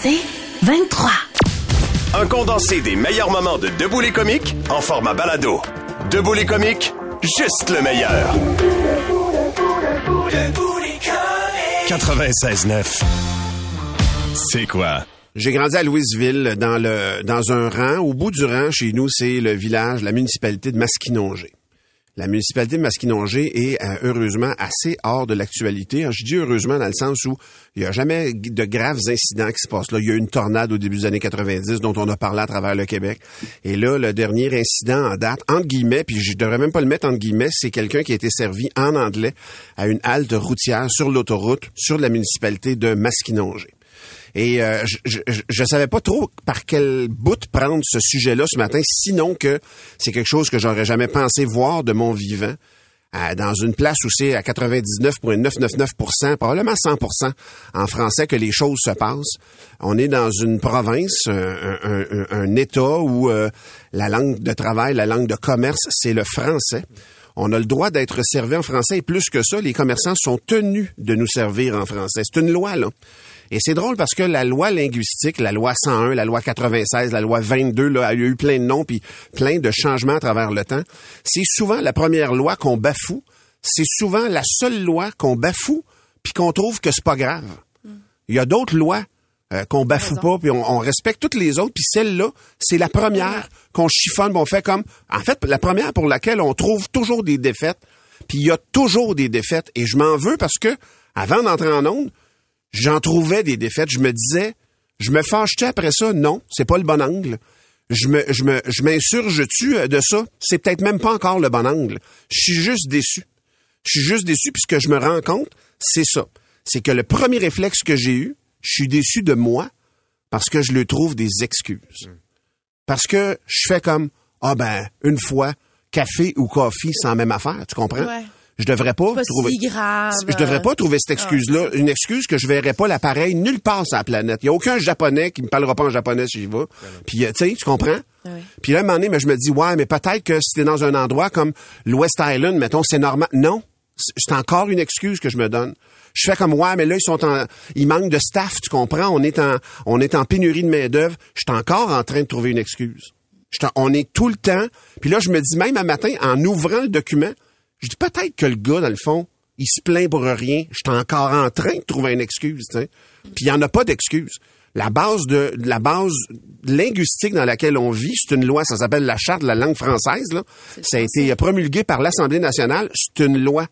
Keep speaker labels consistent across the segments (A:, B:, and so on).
A: C'est 23.
B: Un condensé des meilleurs moments de Debout les comiques en format balado. Debout les comiques, juste le meilleur. 96.9. C'est quoi?
C: J'ai grandi à Louisville, dans le dans un rang. Au bout du rang, chez nous, c'est le village, la municipalité de Masquinongé. La municipalité de Masquinongé est euh, heureusement assez hors de l'actualité. Je dis heureusement dans le sens où il n'y a jamais de graves incidents qui se passent là. Il y a eu une tornade au début des années 90 dont on a parlé à travers le Québec. Et là, le dernier incident en date, entre guillemets, puis je devrais même pas le mettre entre guillemets, c'est quelqu'un qui a été servi en anglais à une halte routière sur l'autoroute sur la municipalité de Masquinongé. Et euh, je, je savais pas trop par quel bout prendre ce sujet-là ce matin, sinon que c'est quelque chose que j'aurais jamais pensé voir de mon vivant. euh, dans une place où c'est à 99,999%, probablement 100% en français que les choses se passent. On est dans une province, un, un- un- un État où euh, la langue de travail, la langue de commerce, c'est le français. On a le droit d'être servi en français et plus que ça, les commerçants sont tenus de nous servir en français. C'est une loi, là. Et c'est drôle parce que la loi linguistique, la loi 101, la loi 96, la loi 22, là, a eu plein de noms puis plein de changements à travers le temps. C'est souvent la première loi qu'on bafoue. C'est souvent la seule loi qu'on bafoue puis qu'on trouve que c'est pas grave. Il y a d'autres lois euh, qu'on bafoue pas, puis on, on respecte toutes les autres, puis celle-là, c'est la première qu'on chiffonne, on fait comme... En fait, la première pour laquelle on trouve toujours des défaites, puis il y a toujours des défaites, et je m'en veux parce que, avant d'entrer en onde, j'en trouvais des défaites. Je me disais, je me fâche-tu après ça? Non, c'est pas le bon angle. Je me, je me, je m'insurge-tu euh, de ça? C'est peut-être même pas encore le bon angle. Je suis juste déçu. Je suis juste déçu, puis ce que je me rends compte, c'est ça. C'est que le premier réflexe que j'ai eu, je suis déçu de moi parce que je le trouve des excuses. Parce que je fais comme, ah ben, une fois, café ou coffee, c'est la même affaire, tu comprends?
D: Ouais.
C: Je devrais pas,
D: Pas
C: trouver...
D: si grave.
C: Je devrais pas trouver cette excuse-là, une excuse que je verrais pas l'appareil nulle part sur la planète. Il y a aucun japonais qui me parlera pas en japonais si j'y vais. Puis euh, tu sais, tu comprends?
D: Oui.
C: Puis là, à un moment donné, mais je me dis, ouais, mais peut-être que si t'es dans un endroit comme l'West Island, mettons, c'est normal. Non, c'est encore une excuse que je me donne. Je fais comme, ouais, mais là, ils sont en, ils manquent de staff, tu comprends? On est en, on est en pénurie de main-d'œuvre. Je suis encore en train de trouver une excuse. On est tout le temps. Puis là, je me dis, même un matin, en ouvrant le document, je dis peut-être que le gars, dans le fond, il se plaint pour rien. Je suis encore en train de trouver une excuse, tu sais. Puis il n'y en a pas d'excuse. La base de la base linguistique dans laquelle on vit, c'est une loi, ça s'appelle la charte de la langue française. Là. Ça a été promulgué par l'Assemblée nationale, c'est une loi.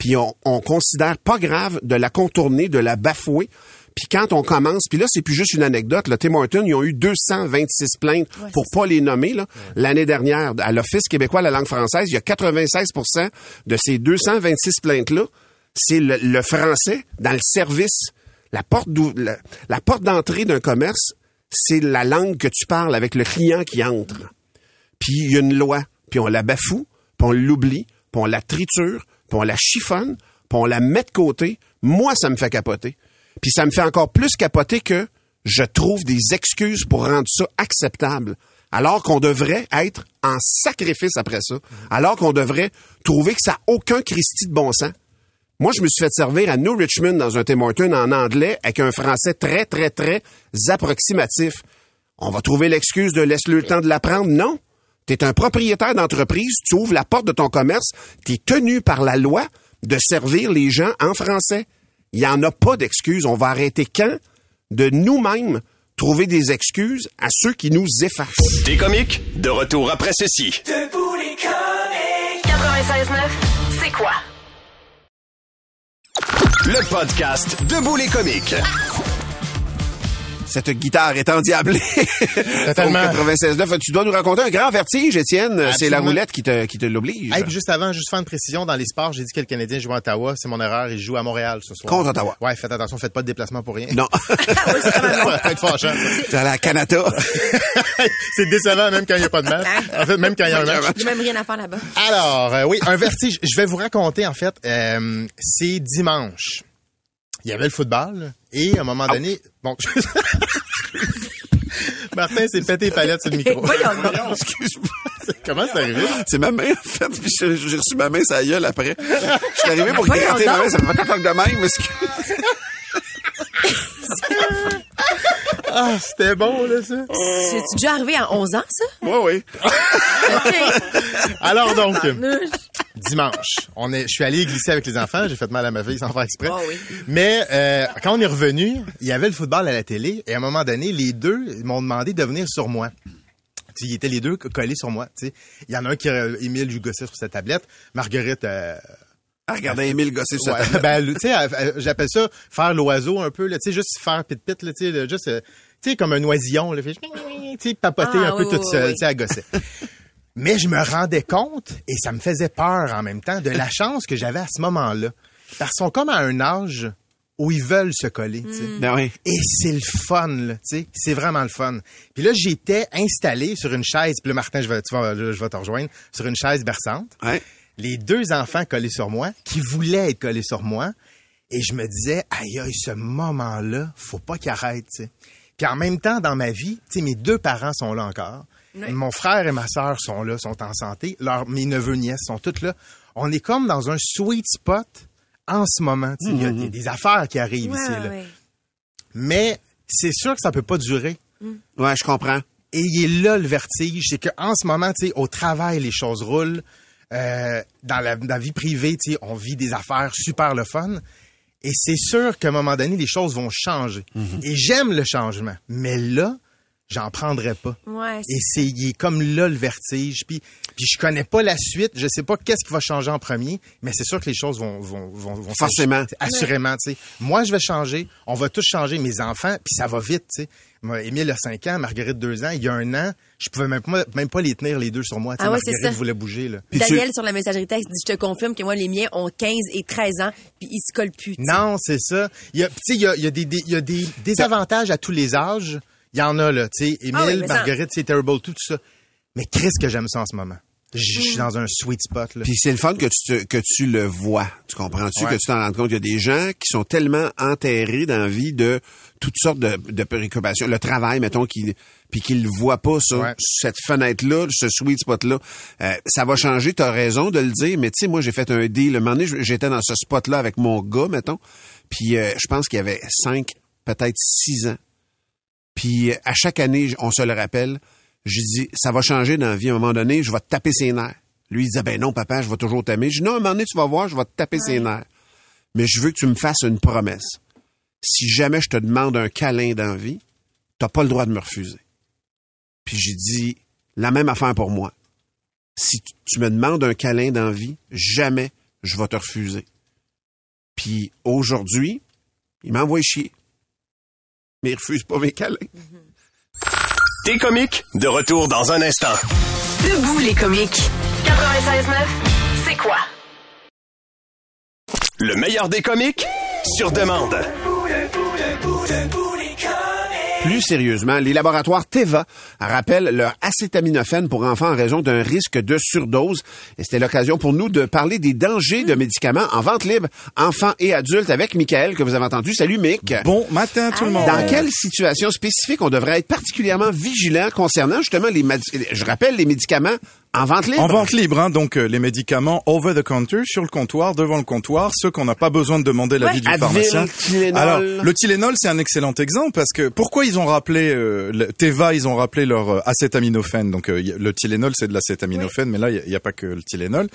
C: Puis on, on considère pas grave de la contourner, de la bafouer. Puis quand on commence, puis là c'est plus juste une anecdote, le Tim Hortons, ils ont eu 226 plaintes pour pas les nommer là, l'année dernière à l'Office québécois de la langue française, il y a 96% de ces 226 plaintes là, c'est le, le français dans le service, la porte la porte d'entrée d'un commerce, c'est la langue que tu parles avec le client qui entre. Puis il y a une loi, puis on la bafoue, puis on l'oublie, puis on la triture, puis on la chiffonne, puis on la met de côté. Moi, ça me fait capoter. Puis ça me fait encore plus capoter que je trouve des excuses pour rendre ça acceptable. Alors qu'on devrait être en sacrifice après ça. Alors qu'on devrait trouver que ça n'a aucun Christie de bon sens. Moi, je me suis fait servir à New Richmond dans un Tim Hortons en anglais avec un français très, très, très approximatif. On va trouver l'excuse de laisse-le le temps de l'apprendre? Non. Tu es un propriétaire d'entreprise, tu ouvres la porte de ton commerce, tu es tenu par la loi de servir les gens en français. Il n'y en a pas d'excuses. On va arrêter quand de nous-mêmes trouver des excuses à ceux qui nous effacent.
B: Des comiques, de retour après ceci.
A: 96.9. C'est quoi?
B: Le podcast Debout les comiques.
C: Cette guitare est endiablée.
E: Totalement.
C: Au 96.9. Tu dois nous raconter un grand vertige, Étienne. C'est la roulette qui te, qui te l'oblige.
E: Hey, puis juste avant, juste faire une précision, dans les sports, j'ai dit que le Canadien joue à Ottawa. C'est mon erreur. Il joue à Montréal ce soir.
C: Contre Ottawa.
E: Ouais, faites attention, faites pas de déplacement pour rien.
C: Non.
E: Être fâchant.
C: T'es à la Canada.
E: c'est décevant même quand il n'y a pas de match. En fait, même quand il y a un match.
D: A même rien à faire là-bas.
E: Alors, euh, oui, un vertige. Je vais vous raconter, en fait, euh, c'est dimanche. Il y avait le football, et à un moment donné, bon, Martin s'est pété les palettes sur le micro.
D: Voyons
C: Excuse-moi.
E: Comment c'est arrivé?
C: C'est ma main, en fait. Puis j'ai reçu ma main, ça gueule après. Je suis arrivé pour gratter ma main. Ça fait pas de même, que-
E: Ah, c'était bon, là, ça.
D: C'est déjà arrivé à 11 ans, ça?
C: Oui, oui.
D: OK.
E: Alors donc, dimanche, on est, je suis allé glisser avec les enfants. J'ai fait mal à ma fille sans faire exprès.
D: Oh oui.
E: Mais euh, quand on est revenu, il y avait le football à la télé et à un moment donné, les deux m'ont demandé de venir sur moi. Ils étaient les deux collés sur moi. Il y en a un qui, Émile, gossait sur sa tablette. Marguerite, euh,
C: Ah, regardez Émile gosser sur
E: ouais, ben, j'appelle ça faire l'oiseau un peu, là, juste faire pit pit, là, tu sais, là, juste, euh, comme un oisillon, là, fait, papoter
D: Ah,
E: un peu
D: oui,
E: toute seule, à gosser. Mais je me rendais compte, et ça me faisait peur en même temps, de la chance que j'avais à ce moment-là. Parce qu'ils sont comme à un âge où ils veulent se coller, tu sais.
C: Ben oui.
E: Et c'est le fun, là, tu sais. C'est vraiment le fun. Puis là, j'étais installé sur une chaise. Puis là, Martin, je vais, tu vas- je vais te rejoindre. Sur une chaise berçante.
C: Ouais.
E: Les deux enfants collés sur moi, qui voulaient être collés sur moi. Et je me disais, aïe, aïe, ce moment-là, faut pas qu'il arrête, tu sais. Puis en même temps, dans ma vie, tu sais, mes deux parents sont là encore.
D: Oui.
E: Mon frère et ma sœur sont là, sont en santé. Leurs, mes neveux, nièces sont tous là. On est comme dans un sweet spot en ce moment. tu sais. Il y a des, des affaires qui arrivent
D: Ouais,
E: ici. là.
D: ouais.
E: Mais c'est sûr que ça peut pas durer.
C: Ouais, je comprends.
E: Et il est là le vertige, c'est qu'en ce moment, tu sais, au travail, les choses roulent. Euh, dans, la, dans la vie privée, tu sais, on vit des affaires super le fun. Et c'est sûr qu'à un moment donné, les choses vont changer. Et j'aime le changement. Mais là, j'en prendrai pas.
D: Ouais,
E: Et c'est il est comme là le vertige. Puis, puis je connais pas la suite. Je sais pas qu'est-ce qui va changer en premier. Mais c'est sûr que les choses vont vont vont, vont
C: Forcément.
E: Assurément, tu sais. Moi, je vais changer. On va tous changer. Mes enfants. Puis ça va vite, tu sais. Moi, Émile a 5 ans, Marguerite 2 ans. Il y a un an, je pouvais même pas, même pas les tenir les deux sur moi. Tu sais,
D: Ah ouais, c'est
E: Marguerite
D: ça.
E: voulait bouger, là.
C: Puis tu-
D: Daniel, sur la messagerie texte, dit Je te confirme que moi, les miens ont 15 et 13 ans, puis ils se collent plus. tu sais.
E: Non, c'est ça. Il y a, tu sais, il y a, il y a des, des- il y a des désavantages à tous les âges. Il y en a, là. Tu sais, Émile,
D: Ah oui, mais ça-
E: Marguerite, c'est terrible, tout, tout ça. Mais Chris, que j'aime ça en ce moment. Je suis dans un sweet spot, là.
C: Puis c'est le fun que tu te- que tu le vois. Tu comprends-tu
E: Ouais.
C: que tu t'en rends compte? Il y a des gens qui sont tellement enterrés dans la vie de toutes sortes de, de préoccupations. Le travail, mettons, qui puis qu'ils le voient pas, ça,
E: Ouais.
C: cette fenêtre-là, ce sweet spot-là. Euh, ça va changer, tu as raison de le dire, mais tu sais, moi, j'ai fait un deal. Un moment donné, j'étais dans ce spot-là avec mon gars, mettons, puis euh, je pense qu'il y avait cinq, peut-être six ans. Puis à chaque année, on se le rappelle, j'ai dit, ça va changer dans la vie à un moment donné, je vais te taper ses nerfs. Lui, il disait, ben non, papa, je vais toujours t'aimer. Je dis, non, à un moment donné, tu vas voir, je vais te taper ses nerfs. Mais je veux que tu me fasses une promesse. Si jamais je te demande un câlin dans la vie, t'as pas le droit de me refuser. Puis j'ai dit, la même affaire pour moi. Si tu- tu me demandes un câlin dans la vie, jamais je vais te refuser. Puis aujourd'hui, il m'envoie chier. Mais il refuse pas mes câlins.
B: T'es comique, de retour dans un instant.
A: Debout les comiques. 96.9, c'est quoi?
B: Le meilleur des comiques, sur demande.
C: Plus sérieusement, les laboratoires Teva rappellent leur acétaminophène pour enfants en raison d'un risque de surdose. Et c'était l'occasion pour nous de parler des dangers de médicaments en vente libre, enfants et adultes, avec Michael, que vous avez entendu. Salut, Mick.
F: Bon matin tout le monde.
C: Dans quelle situation spécifique on devrait être particulièrement vigilant concernant justement les, je rappelle, les médicaments en vente libre?
F: En vente libre, hein, donc euh, les médicaments over the counter, sur le comptoir, devant le comptoir, ceux qu'on n'a pas besoin de demander l'avis
D: Ouais.
F: du
C: Advil,
F: pharmacien.
C: Tylenol.
F: Alors, le Tylenol, c'est un excellent exemple parce que pourquoi ils ont rappelé euh, le Teva, ils ont rappelé leur euh, acétaminophène? Donc euh, le Tylenol, c'est de l'acétaminophène, mais là il n'y a, pas que le Tylenol.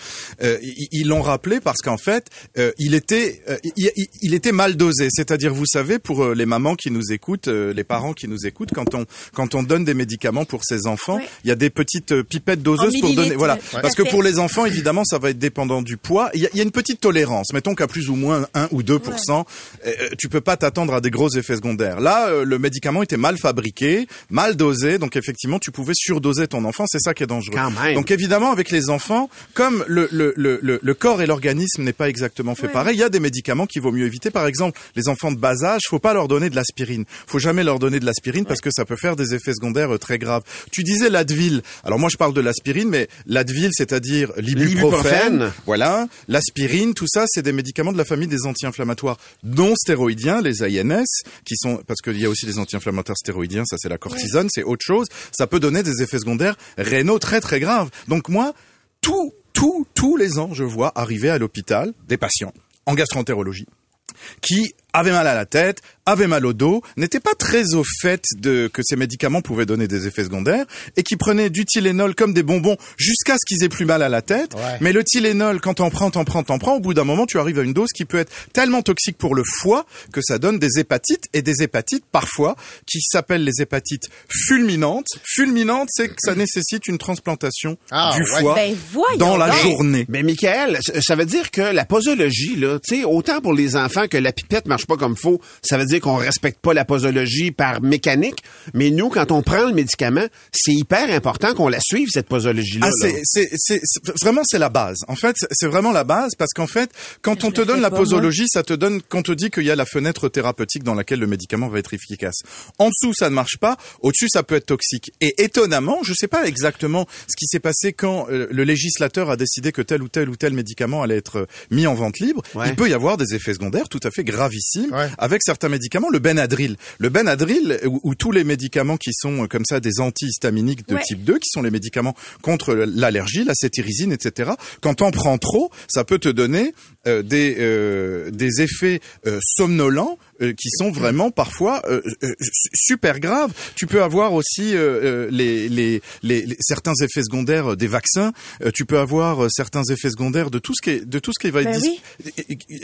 F: Euh, ils l'ont rappelé parce qu'en fait, euh, il était il, était mal dosé. C'est-à-dire, vous savez, pour les mamans qui nous écoutent, euh, les parents qui nous écoutent, quand on quand on donne des médicaments pour ses enfants, il y a des petites pipettes doseuses pour donner.
D: millilitres,
F: Voilà,
D: ouais.
F: Parce que pour les enfants, évidemment, ça va être dépendant du poids. Il y a, il y a une petite tolérance. Mettons qu'à plus ou moins 1 ou 2% euh, tu peux pas t'attendre à des gros effets secondaires. Là, euh, le médicament était mal fabriqué, mal dosé, donc effectivement, tu pouvais surdoser ton enfant. C'est ça qui est dangereux. Donc évidemment, avec les enfants, comme le le le le, le corps et l'organisme n'est pas exactement fait
D: Ouais.
F: pareil, il y a des médicaments qu'il vaut mieux éviter. Par exemple, les enfants de bas âge, faut pas leur donner de l'aspirine. Faut jamais leur donner de l'aspirine parce que ça peut faire des effets secondaires euh, très graves. Tu disais l'Advil. Alors moi, je parle de l'aspirine, mais l'Advil, c'est-à-dire l'ibuprofène, voilà, l'aspirine, tout ça, c'est des médicaments de la famille des anti-inflammatoires non stéroïdiens, les INS, qui sont parce qu'il y a aussi des anti-inflammatoires stéroïdiens, ça c'est la cortisone, c'est autre chose. Ça peut donner des effets secondaires rénaux très très graves. Donc moi, tout, tout, tous les ans, je vois arriver à l'hôpital des patients en gastroentérologie qui avait mal à la tête, avait mal au dos, n'était pas très au fait de que ces médicaments pouvaient donner des effets secondaires et qui prenaient du Tylenol comme des bonbons jusqu'à ce qu'ils aient plus mal à la tête.
E: Ouais.
F: Mais le Tylenol, quand t'en prends, t'en prends, t'en prends, au bout d'un moment, tu arrives à une dose qui peut être tellement toxique pour le foie que ça donne des hépatites et des hépatites parfois qui s'appellent les hépatites fulminantes. Fulminantes, c'est que ça nécessite une transplantation
E: Ah,
F: du
E: ouais.
F: foie
D: Ben,
F: dans la
D: donc.
F: journée.
C: Mais Michael, ça veut dire que la posologie, là, tu sais, autant pour les enfants que la pipette marche pas comme faut, ça veut dire qu'on respecte pas la posologie par mécanique. Mais nous, quand on prend le médicament, c'est hyper important qu'on la suive cette posologie-là.
F: Ah, c'est, c'est, c'est, c'est- vraiment c'est la base. En fait, c'est- vraiment la base parce qu'en fait, quand on te donne la posologie, ça te donne, qu'on te dit qu'il y a la fenêtre thérapeutique dans laquelle le médicament va être efficace. En dessous, ça ne marche pas. Au-dessus, ça peut être toxique. Et étonnamment, je sais pas exactement ce qui s'est passé quand euh, le législateur a décidé que tel ou tel ou tel médicament allait être euh, mis en vente libre.
C: Ouais.
F: Il peut y avoir des effets secondaires tout à fait gravissimes
E: Ouais.
F: avec certains médicaments. Le Benadryl, le Benadryl ou, ou tous les médicaments qui sont euh, comme ça des antihistaminiques de
D: Ouais.
F: type 2, qui sont les médicaments contre l'allergie, la cétirizine, etc. Quand t'en prends trop, ça peut te donner euh, des euh, des effets euh, somnolents euh, qui sont vraiment parfois euh, euh, su- super graves. Tu peux avoir aussi euh, euh, les, les, les, les- certains effets secondaires des vaccins. Euh, tu peux avoir euh, certains effets secondaires de tout ce qui est, de tout ce qui va être
D: Ben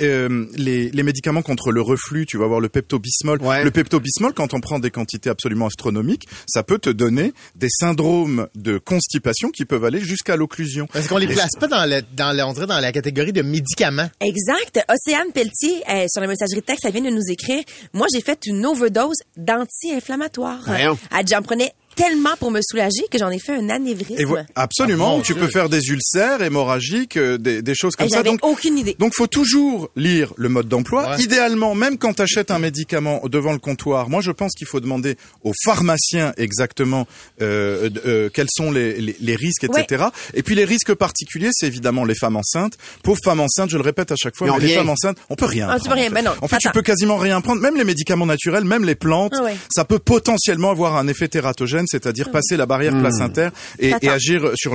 F: euh, les, les médicaments contre le reflux. Tu vas avoir le pepto-bismol.
C: Ouais.
F: Le pepto-bismol, quand on prend des quantités absolument astronomiques, ça peut te donner des syndromes de constipation qui peuvent aller jusqu'à l'occlusion.
E: Parce qu'on les place pas dans le, dans le, on dirait dans la catégorie de médicaments.
D: Exact. Océane Pelletier, euh, sur la messagerie texte, elle vient de nous écrire. Moi, j'ai fait une overdose d'anti-inflammatoires. J'en prenais tellement pour me soulager que j'en ai fait un anévrisme.
F: Absolument,
E: Ah,
F: tu peux faire des ulcères hémorragiques, euh, des, des choses comme
D: Et
F: ça. Donc,
D: aucune idée.
F: donc, faut toujours lire le mode d'emploi.
E: Ouais.
F: Idéalement, même quand tu achètes un médicament devant le comptoir, moi, je pense qu'il faut demander au pharmacien exactement euh, euh, quels sont les, les, les risques, etc. Et puis, les risques particuliers, c'est évidemment les femmes enceintes. Pauvres femmes enceintes, je le répète à chaque fois, mais les femmes enceintes, on peut rien.
D: Ah, tu peux
F: prendre,
D: rien,
F: en
D: ben
F: fait.
D: non,
F: En fait, tu peux quasiment rien prendre. Même les médicaments naturels, même les plantes,
D: Ah ouais.
F: ça peut potentiellement avoir un effet tératogène, c'est-à-dire passer la barrière placentaire et, et agir sur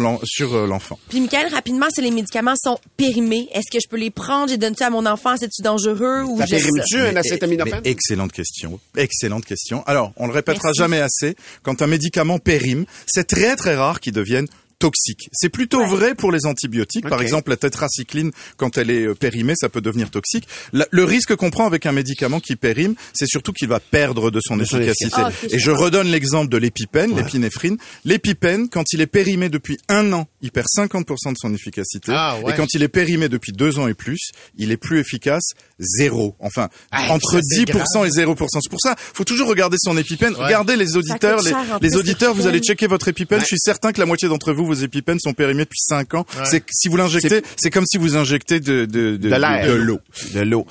F: euh, l'enfant.
D: Puis, Michael, rapidement, si les médicaments sont périmés, est-ce que je peux les prendre? J'ai donné ça à mon enfant? C'est-tu dangereux? Ou
C: Ça périme-tu un
F: Mais-
C: acétaminophène?
F: mais excellente question. Excellente question. Alors, on le répétera
D: Merci.
F: jamais assez. Quand un médicament périme, c'est très très rare qu'il devienne toxique. C'est plutôt vrai pour les antibiotiques. Par exemple, la tétracycline, quand elle est euh, périmée, ça peut devenir toxique. La- le risque qu'on prend avec un médicament qui périme, c'est surtout qu'il va perdre de son
C: De son
F: efficacité.
D: Ah,
F: Et
D: je
F: redonne l'exemple de l'épipène, l'épinéphrine. L'épipène, quand il est périmé depuis un an, il perd 50% de son efficacité.
E: Ah, ouais.
F: Et quand il est périmé depuis deux ans et plus, il est plus efficace, zéro. Enfin,
E: Ah,
F: entre
E: ça, c'est
F: 10% et 0%. C'est pour ça, faut toujours regarder son épipène. Regardez les auditeurs, les,
D: cher,
F: les auditeurs, vous allez checker votre épipène. Je suis certain que la moitié d'entre vous, vos épipènes sont périmés depuis 5 ans. C'est si vous l'injectez, c'est comme si vous injectez de, de, de,
C: De l'air.
F: de l'eau.
C: De l'eau.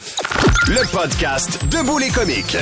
B: Le podcast Debout les comiques.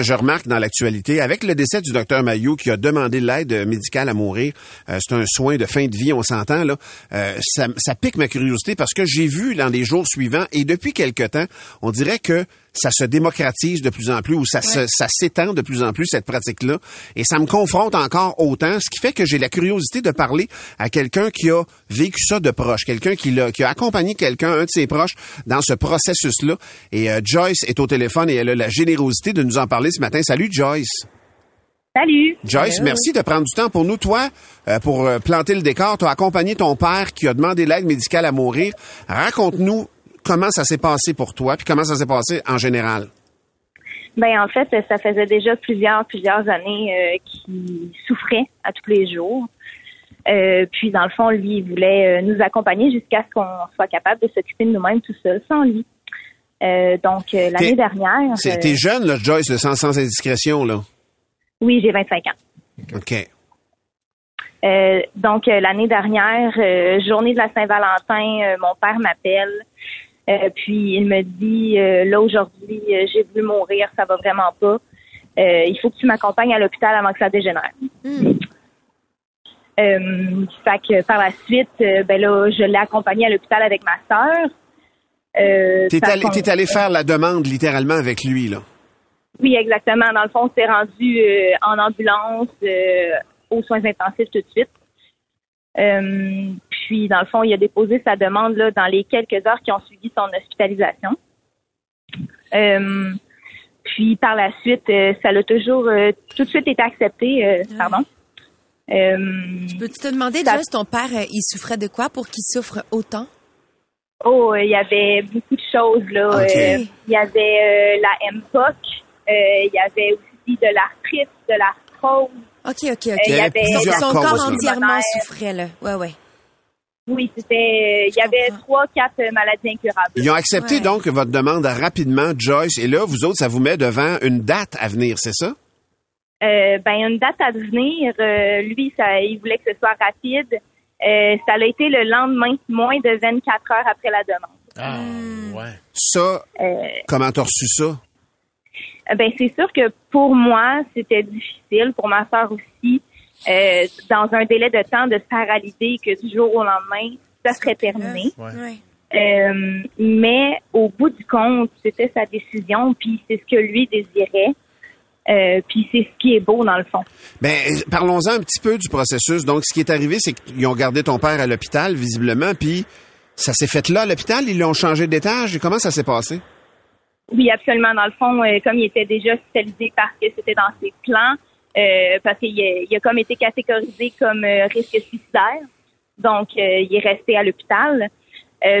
C: Je remarque dans l'actualité, avec le décès du docteur Mayou qui a demandé l'aide médicale à mourir, euh, c'est un soin de fin de vie, on s'entend là, euh, ça, ça pique ma curiosité parce que j'ai vu dans les jours suivants et depuis quelque temps, on dirait que ça se démocratise de plus en plus ou ça se- ça s'étend de plus en plus cette pratique-là et ça me confronte encore autant, ce qui fait que j'ai la curiosité de parler à quelqu'un qui a vécu ça de proche, quelqu'un qui, l'a- qui a accompagné quelqu'un, un de ses proches, dans ce processus-là. Et euh, Joyce est au téléphone et elle a la générosité de nous en parler ce matin. Salut Joyce.
G: Salut.
C: Joyce, merci de prendre du temps pour nous. Toi, euh, pour euh, planter le décor, tu as accompagné ton père qui a demandé l'aide médicale à mourir. Raconte-nous comment ça s'est passé pour toi, puis comment ça s'est passé en général?
G: Ben en fait, ça faisait déjà plusieurs plusieurs années euh, qu'il souffrait à tous les jours. Euh, puis dans le fond, lui, il voulait euh, nous accompagner jusqu'à ce qu'on soit capable de s'occuper de nous-mêmes tout seul, sans lui. Euh, donc l'année dernière,
C: T'es jeune, là, Joyce, là, sans, sans indiscrétion, là.
G: oui, j'ai 25 ans.
C: OK.
G: Donc l'année dernière, journée de la Saint-Valentin, mon père m'appelle. Euh, puis il me dit euh, là aujourd'hui, euh, j'ai voulu mourir, ça va vraiment pas. Euh, il faut que tu m'accompagnes à l'hôpital avant que ça dégénère. Euh, fait que par la suite, euh, ben là, je l'ai accompagné à l'hôpital avec ma sœur. Euh,
C: T'es allé, allé faire la demande littéralement avec lui, là.
G: Oui, exactement. Dans le fond, on s'est rendu euh, en ambulance euh, aux soins intensifs tout de suite. Euh, puis, dans le fond, il a déposé sa demande là, dans les quelques heures qui ont suivi son hospitalisation. Euh, puis par la suite, euh, ça l'a toujours euh, tout de suite été accepté. euh, Pardon. Euh,
D: Peux-tu te demander,
G: Ça-
D: Joyce, ton père, il souffrait de quoi pour qu'il souffre autant?
G: oh, il y avait beaucoup de choses là. Il y avait la MPOC, il y avait aussi de l'arthrite, de l'arthrose.
D: OK, OK, OK.
G: Euh, il y avait
D: son,
C: plusieurs
D: son corps entièrement souffrait, là. Ouais, ouais.
G: Oui, c'était. Il y avait trois, quatre euh, maladies incurables.
C: Ils ont accepté
D: Ouais.
C: donc votre demande rapidement, Joyce, et là, vous autres, ça vous met devant une date à venir, c'est ça?
G: Euh, ben une date à venir. euh, lui, ça, il voulait que ce soit rapide. Euh, ça a été le lendemain, moins de 24 heures après la demande.
E: Ah,
D: Hmm.
E: ouais.
C: Ça,
G: Euh,
C: comment t'as reçu ça?
G: Ben c'est sûr que pour moi, c'était difficile, pour ma soeur aussi, euh, dans un délai de temps de se faire à l'idée que du jour au lendemain, ça serait terminé.
E: Ouais.
G: Euh, mais au bout du compte, c'était sa décision, puis c'est ce que lui désirait. Euh, puis c'est ce qui est beau dans le fond.
C: Ben, parlons-en un petit peu du processus. Donc, ce qui est arrivé, c'est qu'ils ont gardé ton père à l'hôpital, visiblement, puis ça s'est fait là à l'hôpital, ils l'ont changé d'étage, et comment ça s'est passé?
G: Oui, absolument. Dans le fond, euh, comme il était déjà hospitalisé parce que c'était dans ses plans, euh, parce qu'il a, il a comme été catégorisé comme euh, risque suicidaire. Donc, euh, il est resté à l'hôpital.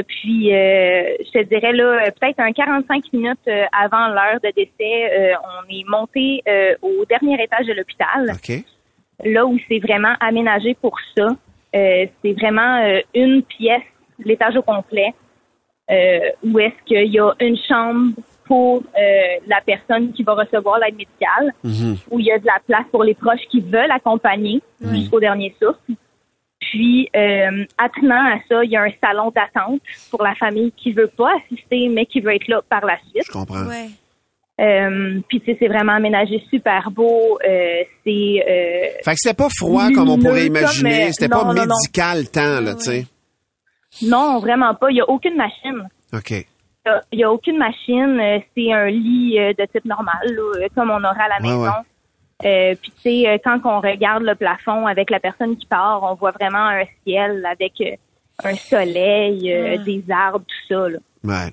G: Puis, je te dirais là, peut-être un 45 minutes avant l'heure de décès, on est monté au dernier étage de l'hôpital là où c'est vraiment aménagé pour ça. C'est vraiment une pièce, l'étage au complet, où est-ce qu'il y a une chambre pour euh, la personne qui va recevoir l'aide médicale, où il y a de la place pour les proches qui veulent accompagner jusqu'au dernier souffle. Puis, euh, attenant à ça, il y a un salon d'attente pour la famille qui veut pas assister, mais qui veut être là par la suite.
C: Je comprends.
D: Ouais.
G: Euh, puis, tu sais, c'est vraiment aménagé super beau. Euh, c'est euh,
C: Fait que c'était pas froid comme on pourrait imaginer,
G: comme, euh,
C: c'était
G: non,
C: pas
G: non, non.
C: médical tant, là, tu sais.
G: Non, vraiment pas. Il n'y a aucune machine.
C: OK.
G: Il n'y a aucune machine. Euh, C'est un lit euh, de type normal, là, euh, comme on aurait à la
C: Ouais,
G: maison.
C: ouais.
G: Euh, Puis, tu sais, euh, quand on regarde le plafond avec la personne qui part, on voit vraiment un ciel avec euh, un soleil, euh, des arbres, tout ça. Là.
C: Ouais.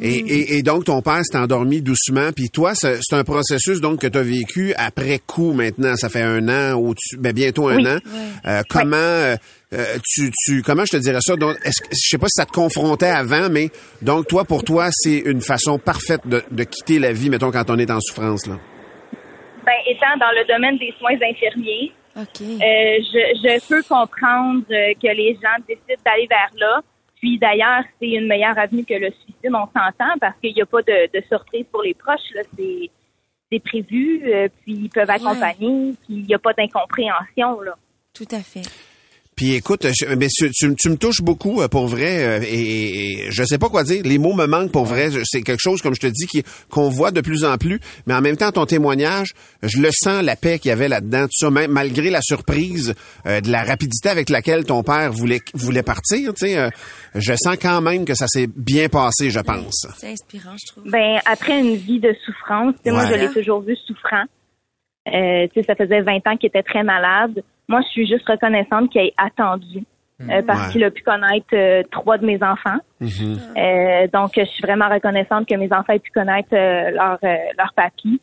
C: Et, et, et donc, ton père s'est endormi doucement. Puis toi, c'est c'est un processus donc que tu as vécu après coup maintenant. Ça fait un an, au-dessus, ben, bientôt un
G: Oui.
C: an. Euh, comment euh, euh, tu, tu comment je te dirais ça? Donc, est-ce que- je sais pas si ça te confrontait avant, mais donc toi, pour toi, c'est une façon parfaite de, de quitter la vie, mettons, quand on est en souffrance. Là.
G: Ben, étant dans le domaine des soins infirmiers,
D: OK.
G: Euh, je, je peux comprendre euh, que les gens décident d'aller vers là. Puis d'ailleurs, c'est une meilleure avenue que le suicide, on s'entend, parce qu'il n'y a pas de, de surprise pour les proches. Là, c'est, c'est prévu, euh, puis ils peuvent accompagner, puis il n'y a pas d'incompréhension. Là.
D: Tout à fait.
C: Puis écoute, je- mais tu, tu- tu me touches beaucoup euh, pour vrai euh, et, et je sais pas quoi dire. Les mots me manquent pour vrai. C'est quelque chose, comme je te dis, qui- qu'on voit de plus en plus. Mais en même temps, ton témoignage, je le sens la paix qu'il y avait là-dedans. Tout ça, même malgré la surprise euh, de la rapidité avec laquelle ton père voulait voulait partir. Tu sais, euh, je sens quand même que ça s'est bien passé, je pense.
D: C'est inspirant, je trouve.
G: Ben après une vie de souffrance, tu sais, moi je l'ai toujours vu souffrant. Euh, tu sais, ça faisait 20 ans qu'il était très malade. Moi, je suis juste reconnaissante qu'il ait attendu. euh, parce
C: Ouais.
G: qu'il a pu connaître euh, trois de mes enfants. Euh, donc, je suis vraiment reconnaissante que mes enfants aient pu connaître euh, leur, euh, leur papy.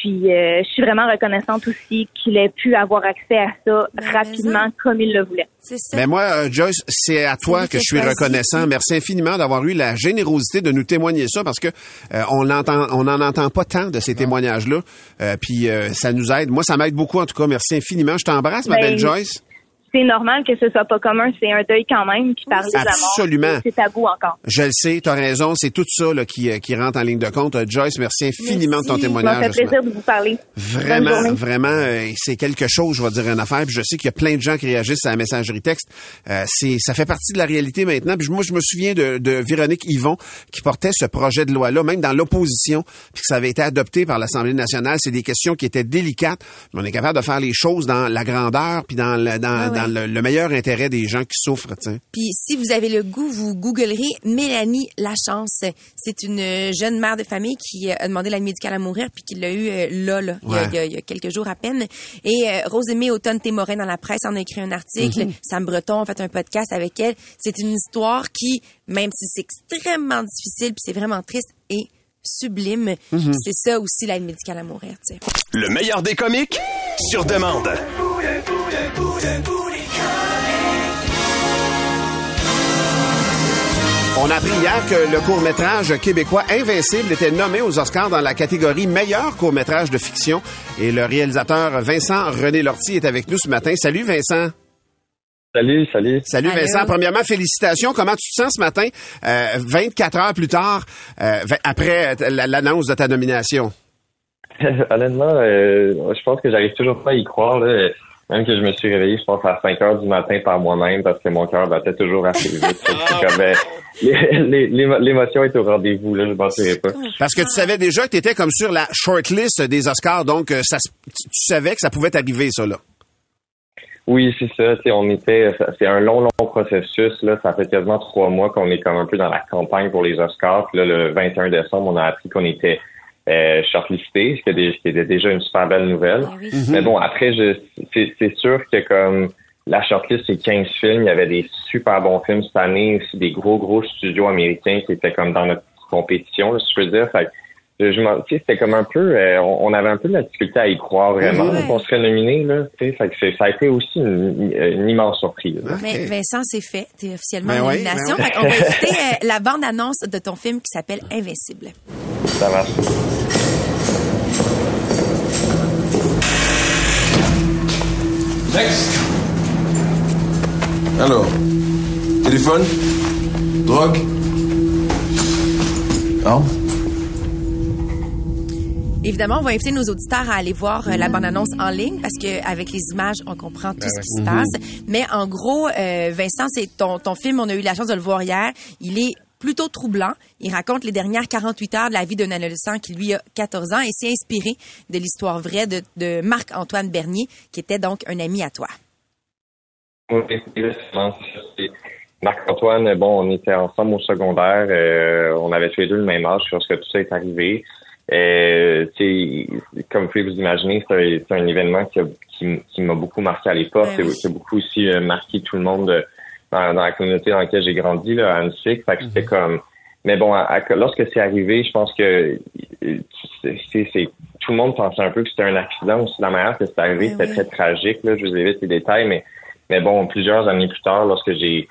G: Puis, euh, je suis vraiment reconnaissante aussi qu'il ait pu avoir accès à ça
D: Ben,
G: rapidement comme il le voulait.
D: C'est ça.
C: Mais moi, euh, Joyce, c'est à toi que je suis reconnaissant. Merci infiniment d'avoir eu la générosité de nous témoigner ça parce que euh, on l'entend, on n'en entend pas tant de ces témoignages-là. Euh, puis euh, ça nous aide. Moi, ça m'aide beaucoup en tout cas. Merci infiniment. Je t'embrasse, ma
G: Ben,
C: belle Joyce.
G: C'est normal que ce soit pas commun, c'est un deuil quand même. Puis parler de la mort,
C: Absolument.
G: c'est tabou encore.
C: Je le sais, tu as raison. C'est tout ça là, qui, euh, qui rentre en ligne de compte. Euh, Joyce, merci infiniment de ton
D: Merci.
G: Ça
C: témoignage.
G: m'a fait plaisir de vous parler.
C: Vraiment, vraiment, euh, c'est quelque chose, je vais dire une affaire. Puis je sais qu'il y a plein de gens qui réagissent à la messagerie texte. Euh, c'est, ça fait partie de la réalité maintenant. Puis moi, je me souviens de, de Véronique Yvon qui portait ce projet de loi-là, même dans l'opposition, puis que ça avait été adopté par l'Assemblée nationale. C'est des questions qui étaient délicates, mais on est capable de faire les choses dans la grandeur, puis dans le, dans,
D: Ah ouais.
C: dans le, le meilleur intérêt des gens qui souffrent. tu sais.
D: Puis si vous avez le goût, vous googlerez Mélanie Lachance. C'est une euh, jeune mère de famille qui euh, a demandé l'aide médicale à mourir puis qui l'a eu euh, là, là, il y a-
C: Ouais.
D: il y, a, il y a quelques jours à peine. Et euh, Rosemée Automne Témorin dans la presse en a écrit un article.
C: Mhm.
D: Sam Breton a fait un podcast avec elle. C'est une histoire qui, même si c'est extrêmement difficile puis c'est vraiment triste, est sublime.
C: Mhm.
D: C'est ça aussi l'aide médicale à mourir, tu sais.
B: Le meilleur des comiques sur demande.
C: On a appris hier que le court-métrage québécois Invincible était nommé aux Oscars dans la catégorie meilleur court-métrage de fiction. Et le réalisateur Vincent René Lortie est avec nous ce matin. Salut Vincent.
H: Salut, salut.
C: Salut
D: Allô.
C: Vincent. Premièrement, félicitations. Comment tu te sens ce matin, euh, 24 heures plus tard, euh, après euh, la- l'annonce de ta nomination?
H: Honnêtement, euh, je pense que j'arrive toujours pas à y croire. Là. Même que je me suis réveillé, je pense, à 5 heures du matin par moi-même parce que mon cœur battait toujours assez vite. Euh, L'émotion est au rendez-vous, là, je m'en pas.
C: Parce que tu savais déjà que tu étais comme sur la shortlist des Oscars, donc euh, ça, tu savais que ça pouvait t'arriver, ça, là.
H: Oui, c'est ça. On était, c'est un long, long processus. Là, ça fait quasiment trois mois qu'on est comme un peu dans la campagne pour les Oscars. Puis là, le 21 décembre, on a appris qu'on était euh, shortlisté, ce qui était- ce qui était déjà une super belle nouvelle.
D: Ah oui.
H: Mais bon, après, je, c'est, c'est sûr que comme la shortlist, c'est 15 films. Il y avait des super bons films cette année, aussi des gros, gros studios américains qui étaient comme dans notre compétition, là, si je peux dire. Fait je, je m'en- tu sais, c'était comme un peu, euh, on, on avait un peu de la difficulté à y croire vraiment
D: Ouais.
H: qu'on serait nominé, là. Fait que ça a été aussi une, une immense surprise.
D: Mais Vincent, c'est fait. T'es officiellement en nomination.
C: ben
D: qu'on va écouter euh, la bande-annonce de ton film qui s'appelle Invincible.
H: Ça marche.
I: Next. Alors, téléphone, drogue, arme.
D: Évidemment, on va inviter nos auditeurs à aller voir euh, la bande-annonce en ligne parce que avec les images, on comprend tout ce qui se passe. Mais en gros, euh, Vincent, c'est ton, ton film, on a eu la chance de le voir hier. Il est plutôt troublant. Il raconte les dernières 48 heures de la vie d'un adolescent qui, lui, a 14 ans et s'est inspiré de l'histoire vraie de, de Marc-Antoine Bernier, qui était donc un ami à toi.
H: Oui, Marc-Antoine, bon, on était ensemble au secondaire. euh, on avait tous les deux le même âge lorsque tout ça est arrivé. Euh, comme vous pouvez vous imaginer, c'est un, événement qui, a- qui, qui m'a beaucoup marqué à l'époque.
D: Ben oui.
H: C'est beaucoup aussi euh, marqué tout le monde euh, dans, dans la communauté dans laquelle j'ai grandi, là, à Annecy. Fait que c'était comme... Mais bon, à- à- lorsque c'est arrivé, je pense que euh, c'est, tout le monde pensait un peu que c'était un accident aussi. La manière que c'est arrivé,
D: Ben
H: c'était
D: oui.
H: très tragique. Là, je vous évite les détails, mais mais bon, plusieurs années plus tard, lorsque j'ai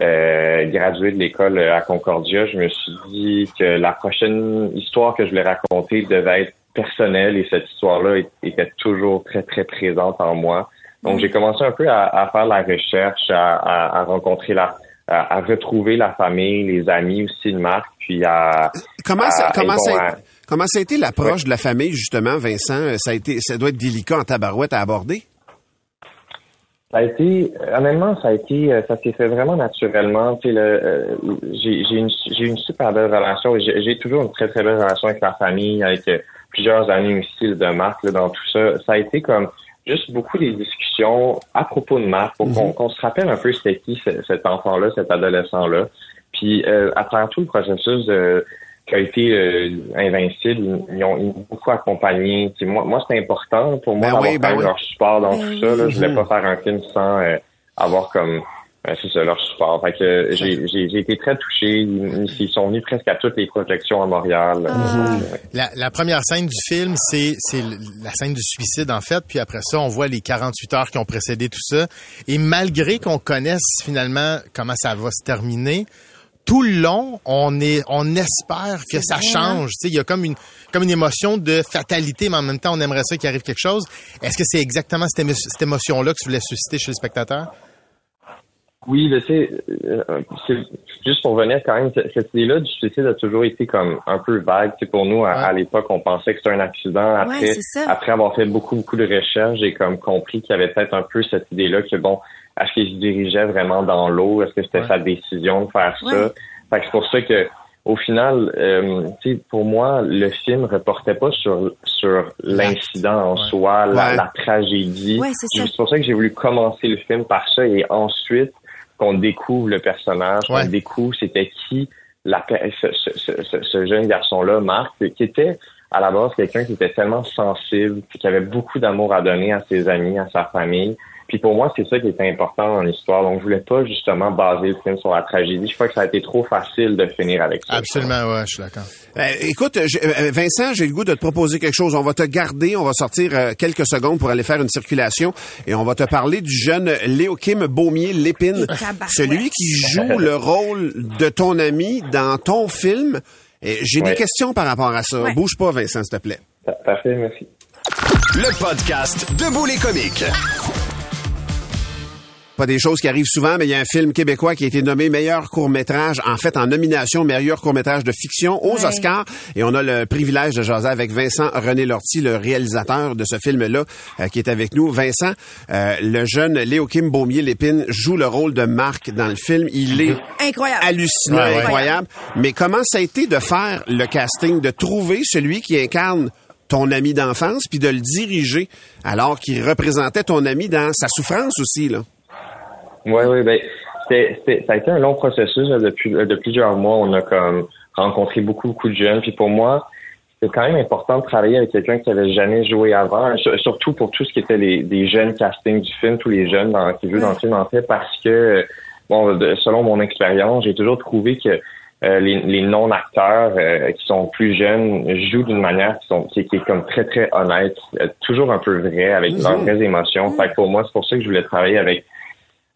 H: euh, gradué de l'école à Concordia, je me suis dit que la prochaine histoire que je voulais raconter devait être personnelle et cette histoire-là était toujours très, très présente en moi. Donc, j'ai commencé un peu à, à faire la recherche, à, à- à rencontrer la, à, retrouver la famille, les amis aussi de Marc, puis à...
C: Comment, ça, comment,
H: bon,
C: ça, comment ça a été l'approche de la famille, justement, Vincent? Ça, a été, ça doit être délicat en tabarouette à aborder?
H: Ça a été, honnêtement, ça a été, euh, ça s'est fait vraiment naturellement. Tu sais, le, euh, j'ai, j'ai une, j'ai une super belle relation. et J'ai, j'ai toujours une très très belle relation avec la famille, avec euh, plusieurs amis aussi de Marc là, dans tout ça. Ça a été comme juste beaucoup des discussions à propos de Marc pour qu'on, qu'on se rappelle un peu c'était qui ce- cet enfant-là, cet adolescent-là. Puis euh, à travers tout le processus de, qui a été euh, invincible, ils, ont, ils m'ont beaucoup accompagné. Moi, moi c'est important pour moi
C: Ben
H: d'avoir
C: oui, ben oui.
H: leur support dans
D: Ben
H: tout ça. Là. Je voulais pas faire un film sans euh, avoir comme euh, c'est ça leur support. Fait que euh, j'ai, j'ai, j'ai été très touché. Ils, ils sont venus presque à toutes les projections à Montréal.
D: Ah.
E: La, la première scène du film, c'est la scène du suicide, en fait. Puis après ça, on voit les 48 heures qui ont précédé tout ça. Et malgré qu'on connaisse finalement comment ça va se terminer, tout le long, on est, on espère que ça
D: hein?
E: change. Tu sais, il y a comme une, comme une émotion de fatalité, mais en même temps, on aimerait ça qu'il arrive quelque chose. Est-ce que c'est exactement cette, émo- cette émotion-là que tu voulais susciter chez le spectateur?
H: Oui, mais tu sais, euh, c'est juste pour revenir quand même, cette idée-là du suicide a toujours été comme un peu vague. Tu sais, pour nous, à, à l'époque, on pensait que c'était un accident. Après,
D: Ouais,
H: après avoir fait beaucoup, beaucoup de recherches, j'ai comme compris qu'il y avait peut-être un peu cette idée-là que bon, est-ce qu'il se dirigeait vraiment dans l'eau? Est-ce que c'était
E: Ouais.
H: sa décision de faire
D: Ouais.
H: ça? Fait que c'est pour ça que au final, euh, tu sais, pour moi, le film reportait pas sur sur l'incident en
E: Ouais.
H: soi, la,
C: Ouais.
H: la tragédie.
D: Ouais, c'est ça.
H: C'est pour ça que j'ai voulu commencer le film par ça et ensuite qu'on découvre le personnage,
E: Ouais.
H: qu'on découvre c'était qui la, ce, ce, ce- ce- jeune garçon-là, Marc, qui était à la base quelqu'un qui était tellement sensible, qui avait beaucoup d'amour à donner à ses amis, à sa famille, Puis pour moi, c'est ça qui était important dans l'histoire. Donc, je voulais pas justement baser le film sur la tragédie. Je crois que ça a été trop facile de finir avec ça.
E: Absolument, ouais, je suis d'accord.
C: Euh, écoute, j'ai- euh, Vincent, j'ai le goût de te proposer quelque chose. On va te garder, on va sortir euh, quelques secondes pour aller faire une circulation et on va te parler du jeune Léokim Beaumier-Lépine,
D: Tabarouette.
C: celui qui joue le rôle de ton ami dans ton film. J'ai des questions par rapport à ça.
D: Ouais.
C: Bouge pas, Vincent, s'il te plaît.
H: Pa- Parfait, merci.
B: Le podcast Debout les comiques.
C: Pas des choses qui arrivent souvent, mais il y a un film québécois qui a été nommé meilleur court-métrage, en fait en nomination meilleur court-métrage de fiction aux
D: Ouais.
C: Oscars. Et on a le privilège de jaser avec Vincent René Lortie, le réalisateur de ce film-là, euh, qui est avec nous. Vincent, euh, le jeune Léokim Beaumier-Lépine joue le rôle de Marc dans le film. Il est
D: Incroyable.
C: hallucinant,
E: Ouais, ouais.
C: incroyable. Mais comment ça a été de faire le casting, de trouver celui qui incarne ton ami d'enfance, puis de le diriger alors qu'il représentait ton ami dans sa souffrance aussi, là?
H: Oui, oui, ben, c'était, ça a été un long processus là, depuis de plusieurs mois. On a comme rencontré beaucoup, beaucoup de jeunes. Puis pour moi, c'est quand même important de travailler avec quelqu'un qui avait jamais joué avant, sur- surtout pour tout ce qui était les, des jeunes castings du film, tous les jeunes dans, qui jouent dans le film en fait, parce que bon, selon mon expérience, j'ai toujours trouvé que euh, les, les non-acteurs euh, qui sont plus jeunes jouent d'une manière qui, sont, qui, qui est comme très très honnête, euh, toujours un peu vrai avec leurs vraies émotions. Fait que pour moi, c'est pour ça que je voulais travailler avec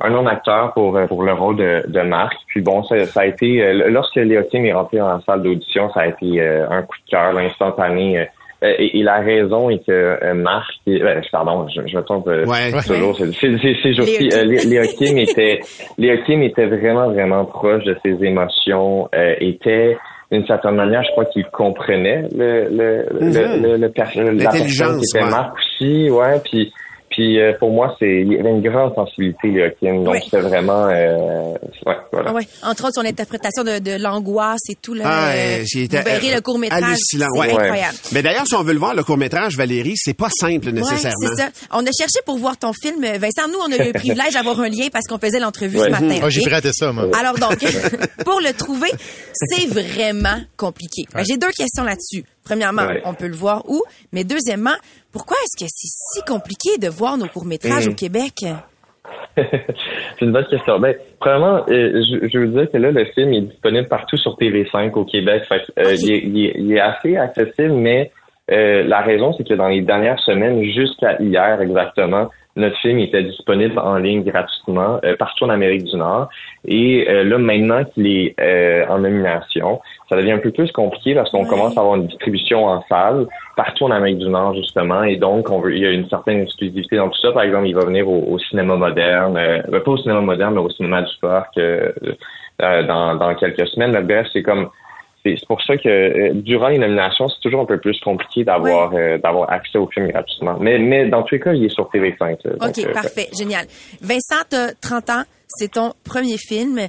H: un non-acteur pour, euh, pour le rôle de, de Marc. Puis bon, ça, ça a été, euh, lorsque Léotime est rentré dans la salle d'audition, ça a été euh, un coup de cœur, instantané. et, et la raison est que Marc, euh, pardon, je, je me trompe
E: Ouais.
H: toujours, c'est c'est- c'est- c'est Josie.
D: Léotime.
H: Euh, Lé- Léotime était, Léotime était vraiment, vraiment proche de ses émotions, euh, était d'une certaine manière, je crois qu'il comprenait le, le, le, le, le la personne qui était. Marc aussi, ouais, puis puis euh, pour moi, c'est il y avait une grande sensibilité, Léotime. Donc
D: Oui.
H: c'était vraiment euh, ouais, voilà.
D: Ah ouais. Entre autres, son interprétation de, de l'angoisse et tout. Là,
C: Ah,
D: euh,
C: euh, j'ai été,
D: vous verrez
C: euh,
D: le court-métrage.
C: hallucinant,
D: C'est
C: ouais.
D: incroyable.
C: Mais d'ailleurs, si on veut le voir, le court-métrage, Valérie, c'est pas simple
D: Ouais,
C: nécessairement.
D: c'est ça. On a cherché pour voir ton film. Vincent, nous, on a eu le privilège d'avoir un lien parce qu'on faisait l'entrevue
H: Ouais.
D: ce matin.
E: Ah, j'ai prêté ça, moi.
D: Alors donc, pour le trouver, c'est vraiment compliqué. Ben, J'ai deux questions là-dessus. Premièrement,
H: Ouais.
D: on peut le voir où? Mais deuxièmement, pourquoi est-ce que c'est si compliqué de voir nos courts-métrages
H: Mm.
D: au Québec?
H: c'est une bonne question. Ben, premièrement, euh, je, je veux dire que là, le film est disponible partout sur TV5 au Québec. Fait euh,
D: Ok.
H: il, est, il est- il est assez accessible, mais euh, la raison, c'est que dans les dernières semaines, jusqu'à hier exactement, notre film était disponible en ligne gratuitement euh, partout en Amérique du Nord. Et euh, là, maintenant qu'il est euh, en nomination, ça devient un peu plus compliqué parce qu'on
D: Ouais.
H: commence à avoir une distribution en salle partout en Amérique du Nord, justement. Et donc, on veut, il y a une certaine exclusivité dans tout ça. Par exemple, il va venir au, au cinéma moderne, euh, ben, pas au cinéma moderne, mais au cinéma du parc euh, euh, dans, dans quelques semaines. Mais bref, c'est comme c'est pour ça que euh, durant les nominations, c'est toujours un peu plus compliqué d'avoir euh, d'avoir accès au film gratuitement. Mais, mais dans tous les cas, il est sur TV5. là. Donc,
D: OK,
H: euh,
D: parfait, génial. Vincent, t'as 30 ans, c'est ton premier film.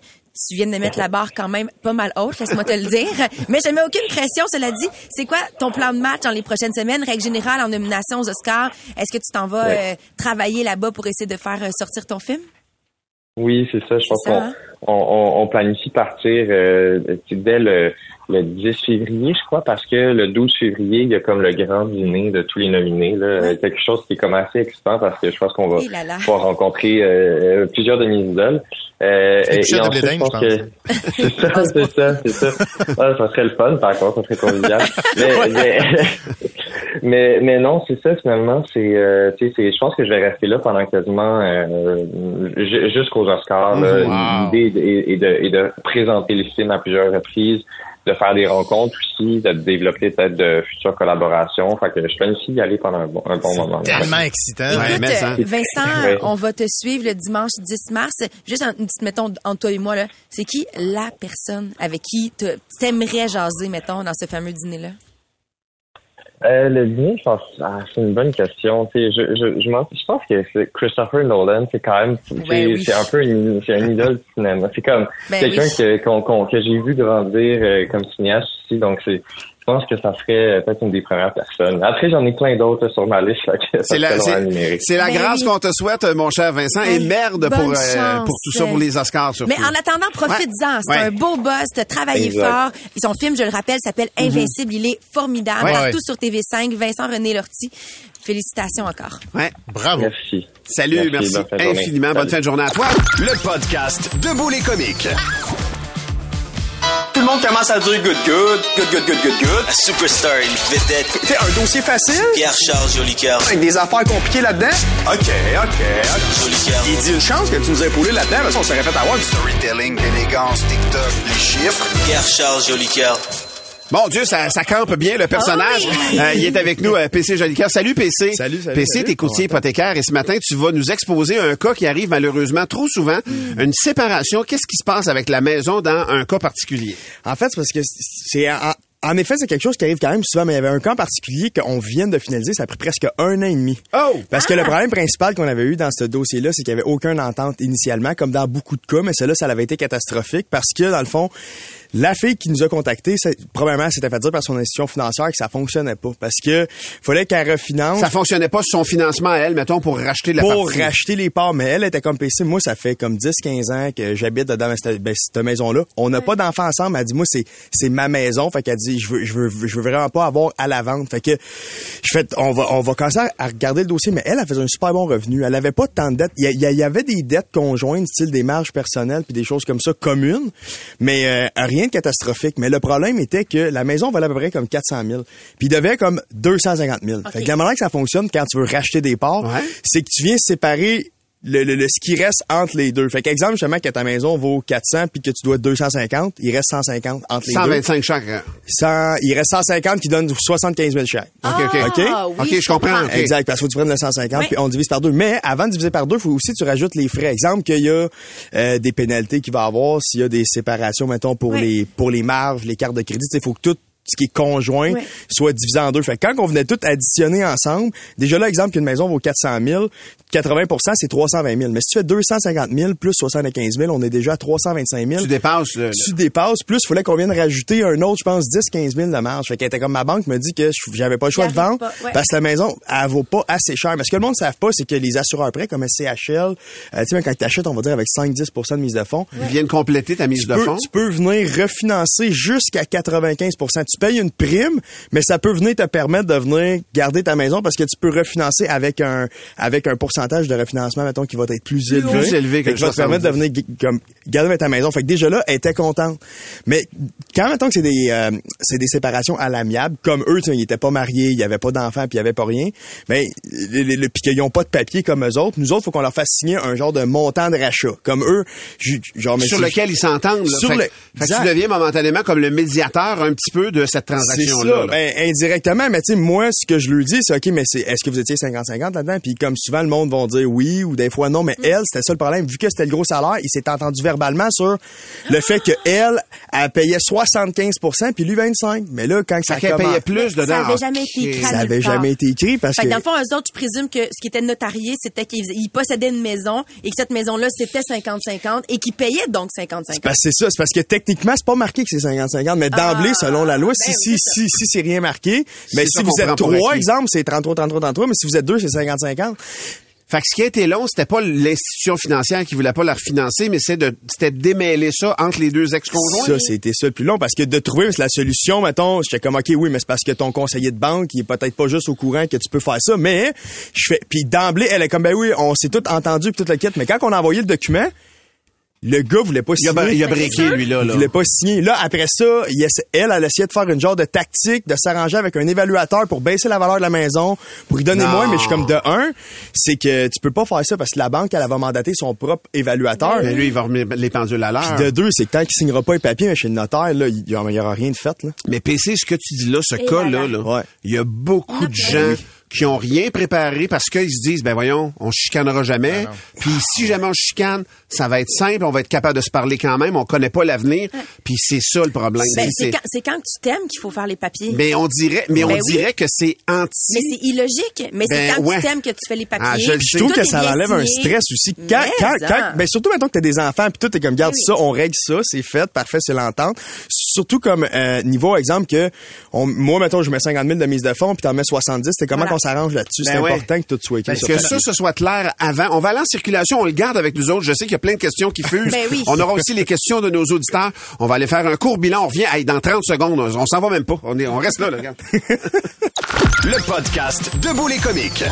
D: Tu viens de mettre la barre quand même pas mal haute, laisse-moi te le dire. Mais je mets aucune pression, cela dit. C'est quoi ton plan de match dans les prochaines semaines? Règle générale, en nomination aux Oscars, est-ce que tu t'en vas
H: Ouais.
D: euh, travailler là-bas pour essayer de faire sortir ton film?
H: Oui, c'est ça. Je pense qu'on
D: hein?
H: on, on, on planifie partir euh, dès le, le 10 février, je crois, parce que le 12 février, il y a comme le grand dîner de tous les nominés. Là. Quelque chose qui est comme assez excitant parce que je pense qu'on va
D: là là.
H: pouvoir rencontrer euh, euh, plusieurs de mes idoles. Euh, et, et ensuite, je pense que c'est ça, c'est ça, c'est ça. Ah, ça serait le fun, par contre, ça serait convivial. mais, mais, mais, mais non, c'est ça finalement. C'est, euh, tu sais, c'est, je pense que je vais rester là pendant quasiment euh, ju- jusqu'aux Oscars.
E: Wow.
H: L'idée est, est de, est de présenter les films à plusieurs reprises, de faire des rencontres aussi, de développer peut-être de futures collaborations. Fait que je planifie d'y aller pendant un bon, un bon moment.
E: Tellement excitant.
D: Écoute, euh, Vincent,
H: Ouais.
D: on va te suivre le dimanche 10 mars. Juste en- une petite, mettons, entre toi et moi, là, c'est qui la personne avec qui t'aimerais jaser, mettons, dans ce fameux dîner-là?
H: Euh, le dîner, je pense, ah, c'est une bonne question. Tu sais, je, je, je, je pense que c'est Christopher Nolan, c'est quand même,
D: oui.
H: c'est un peu une, c'est un idole du cinéma. C'est comme
D: Ben
H: quelqu'un
D: oui.
H: que, qu'on, qu'on- que j'ai vu grandir euh, comme cinéaste aussi. Donc c'est, je pense que ça serait peut-être une des premières personnes. Après, j'en ai plein d'autres sur ma liste. fait que ça
C: C'est la, c'est, la grâce
D: oui.
C: qu'on te souhaite, mon cher Vincent, et merde pour, euh, pour tout ça, pour les Oscars surtout.
D: Mais en attendant, profites-en. C'est
C: Ouais.
D: un beau boss, t'as travaillé
H: Exact.
D: fort. Et son film, je le rappelle, s'appelle Invincible. Il est formidable.
C: Ouais.
D: Partout
J: Ouais.
D: sur TV5. Vincent René Lortie. Félicitations encore.
C: Ouais.
J: Bravo.
H: Merci.
C: Salut, merci,
H: bonne de
C: infiniment. Bonne fin de journée à toi.
B: Le podcast Debout les comiques.
K: Le monde commence à dire good, good, good, good, good, good, good.
L: La superstar, une vedette.
K: Fait un dossier facile
L: Pierre-Charles Jolicoeur.
K: avec des affaires compliquées là-dedans. OK, OK, OK.
L: Jolicoeur.
K: Il dit une chance que tu nous aies épaulé là-dedans, parce qu'on serait fait avoir du
L: Storytelling, élégance, TikTok, les chiffres. Pierre-Charles Jolicoeur.
C: Mon Dieu, ça, ça campe bien le personnage.
D: Ah
C: Euh, il est avec nous, euh, PC Jolicoeur. Salut PC.
J: Salut, salut,
C: PC, t'es courtier hypothécaire et ce matin, tu vas nous exposer un cas qui arrive malheureusement trop souvent,
J: Hmm.
C: une séparation. Qu'est-ce qui se passe avec la maison dans un cas particulier?
J: En fait, c'est parce que c'est en, en effet, c'est quelque chose qui arrive quand même souvent, mais il y avait un cas en particulier qu'on vient de finaliser, ça a pris presque un an et demi.
C: Oh!
J: Parce que le problème principal qu'on avait eu dans ce dossier-là, c'est qu'il n'y avait aucune entente initialement, comme dans beaucoup de cas, mais celle-là, ça avait été catastrophique parce que, dans le fond, la fille qui nous a contactés, c'est- probablement, s'était fait dire par son institution financière que ça fonctionnait pas. Parce que fallait qu'elle refinance.
C: Ça fonctionnait pas sur son financement à elle, mettons, pour racheter la
J: pour
C: partie.
J: racheter les parts. Mais elle était comme PC. Moi, ça fait comme 10-15 ans que j'habite dans cette, ben, cette maison-là. On n'a pas d'enfants ensemble. Elle dit, moi, c'est, c'est ma maison. Fait qu'elle dit, je veux, je veux, je veux vraiment pas avoir à la vente. Fait que, je fais, on va, on va commencer à regarder le dossier. Mais elle, elle faisait un super bon revenu. Elle avait pas tant de dettes. Y, y il y avait des dettes conjointes, style des marges personnelles puis des choses comme ça communes. Mais, euh, rien de catastrophique. Mais le problème était que la maison valait à peu près comme 400 000. Puis il devait comme 250 000. Fait que la manière que ça fonctionne quand tu veux racheter des parts,
C: Ouais.
J: c'est que tu viens séparer le, le, le- ce qui reste entre les deux. Fait qu'exemple, justement, que ta maison vaut 400 puis que tu dois 250, il reste 150 entre les deux.
C: 125 chaque. euh,
J: 100, il reste 150 qui donne 75 000 chaque.
C: OK, OK.
D: Ah,
J: OK?
D: oui,
C: OK, je comprends.
J: Exact, parce qu'il faut que tu prennes le 150
D: Oui.
J: puis on divise par deux. Mais avant de diviser par deux, il faut aussi que tu rajoutes les frais. Exemple qu'il y a euh, des pénalités qu'il va y avoir s'il y a des séparations, mettons, pour
D: Oui.
J: les pour les marges, les cartes de crédit. Il faut que tout ce qui est conjoint
D: Oui.
J: soit divisé en deux. Fait que quand on venait tout additionner ensemble, déjà là, exemple qu'une maison vaut 400 000, 80% c'est 320 000. Mais si tu fais 250 000 plus 75 000, on est déjà à 325 000
C: Tu dépasses le... le-
J: tu dépasses, plus il fallait qu'on vienne rajouter un autre, je pense, 10, 15 000 de marge. Fait qu'elle était comme ma banque me dit que je- j'avais pas le choix de vendre
D: pas, ouais.
J: parce que la maison, elle vaut pas assez cher. Mais ce que le monde ne savent pas, c'est que les assureurs prêts comme SCHL, euh, tu sais, quand tu achètes, on va dire avec 5-10 de mise de fonds,
C: Ils viennent compléter ta mise
J: tu
C: de
J: peux,
C: fonds.
J: tu peux venir refinancer jusqu'à 95% Tu payes une prime, mais ça peut venir te permettre de venir garder ta maison parce que tu peux refinancer avec un avec un pourcentage de refinancement, mettons, qui va être plus élevé.
C: Plus élevé que
J: qui va te permettre de
C: 70.
J: venir comme, garder ta maison. Fait que déjà là, elle était contente. Mais quand, mettons que c'est des, euh, c'est des séparations à l'amiable, comme eux, ils étaient pas mariés, il y avait pas d'enfants, puis il y avait pas rien, les- puis qu'ils ont pas de papier comme eux autres, nous autres, faut qu'on leur fasse signer un genre de montant de rachat. Comme eux, genre, mais
C: sur lequel ils s'entendent.
J: Sur
C: Fait,
J: le-
C: fait que tu deviens momentanément comme le médiateur un petit peu de cette transaction-là.
J: Ben, indirectement, mais tu sais, moi, ce que je lui dis, c'est OK, mais c'est, est-ce que vous étiez 50-50 là-dedans? Puis comme souvent, le monde va dire oui ou des fois non, mais elle, c'était ça le problème. Vu que c'était le gros salaire, il s'est entendu verbalement sur le fait que elle, elle payait 75% puis lui 25. Mais là, quand ça commence-
C: payait plus dedans.
D: Ça avait
C: Ah,
D: jamais été écrit
J: ça
D: nulle
J: avait
D: part.
J: jamais été écrit parce
D: Fait
J: que...
D: dans le fond, eux autres, je présume que ce qui était notarié, c'était qu'ils ils possédaient une maison et que cette maison-là, c'était 50-50 et qu'ils payaient donc 50-50.
J: Parce que c'est ça, c'est parce que techniquement, c'est pas marqué que c'est 50-50, mais d'emblée,
D: Ah,
J: selon la loi, si,
D: ben
J: si,
D: oui,
J: si, si, c'est rien marqué, mais si vous êtes trois, exemple, c'est 33, 33, 33, mais si vous êtes deux, c'est 50-50.
C: Fait que ce qui a été long, c'était pas l'institution financière qui voulait pas la refinancer, mais c'est de, c'était de démêler ça entre les deux ex-conjoints.
J: Ça, c'était ça le plus long parce que de trouver la solution, mettons, j'étais comme, OK, oui, mais c'est parce que ton conseiller de banque, il est peut-être pas juste au courant que tu peux faire ça, mais je fais, puis d'emblée, elle est comme, ben oui, on s'est tout entendu puis tout le kit, mais quand on a envoyé le document, le gars voulait pas
C: Il a,
J: signer.
C: il a breaké, lui, là.
J: Il
C: là.
J: voulait pas signer. Là, après ça, il essa- elle, elle essayait de faire une genre de tactique, de s'arranger avec un évaluateur pour baisser la valeur de la maison, pour y donner
C: Non.
J: moins, mais je suis comme de un, c'est que tu peux pas faire ça parce que la banque, elle va mandater son propre évaluateur.
C: Mais lui, il va remettre les pendules à l'heure.
J: Puis de deux, c'est que tant qu'il signera pas les papiers chez le notaire, là, il y, aura- il y aura rien de fait, là.
C: Mais PC, ce que tu dis là, ce cas-là, là,
J: Ouais.
C: il y a beaucoup de gens qui ont rien préparé parce qu'ils se disent, ben voyons, on chicanera jamais. Puis si jamais on chicane, ça va être simple, on va être capable de se parler quand même, on connaît pas l'avenir. Puis c'est ça le problème.
D: Ben,
C: C'est-
D: c'est quand, tu t'aimes qu'il faut faire les papiers.
C: mais on dirait, mais
D: Ben
C: on
D: oui.
C: dirait que c'est anti.
D: Mais c'est illogique. Mais
C: Ben,
D: c'est quand
C: ouais.
D: tu t'aimes que tu fais les papiers.
C: Ah, je
J: trouve
D: Tout
J: que
D: est
J: ça enlève un stress aussi. Quand,
D: Mais
J: quand,
D: ça.
J: quand, ben surtout maintenant que t'as des enfants puis tout t'es comme garde
D: Oui.
J: ça, on règle ça, c'est fait, parfait, c'est l'entente. Surtout comme euh, niveau exemple que on, moi mettons je mets 50 000 de mise de fonds puis t'en mets 70, c'est comment
D: Voilà.
J: S'arrange là-dessus. c'est
C: Ben ouais.
J: important que tout soit écrit.
C: Parce
J: sur
C: que ça, ce soit clair avant. On va aller en circulation, on le garde avec nous autres. Je sais qu'il y a plein de questions qui fusent.
D: Ben oui.
C: On aura aussi les questions de nos auditeurs. On va aller faire un court bilan. On revient hey, dans 30 secondes. On s'en va même pas. On, est, on reste là, là, regarde.
B: Le podcast Debout les comiques.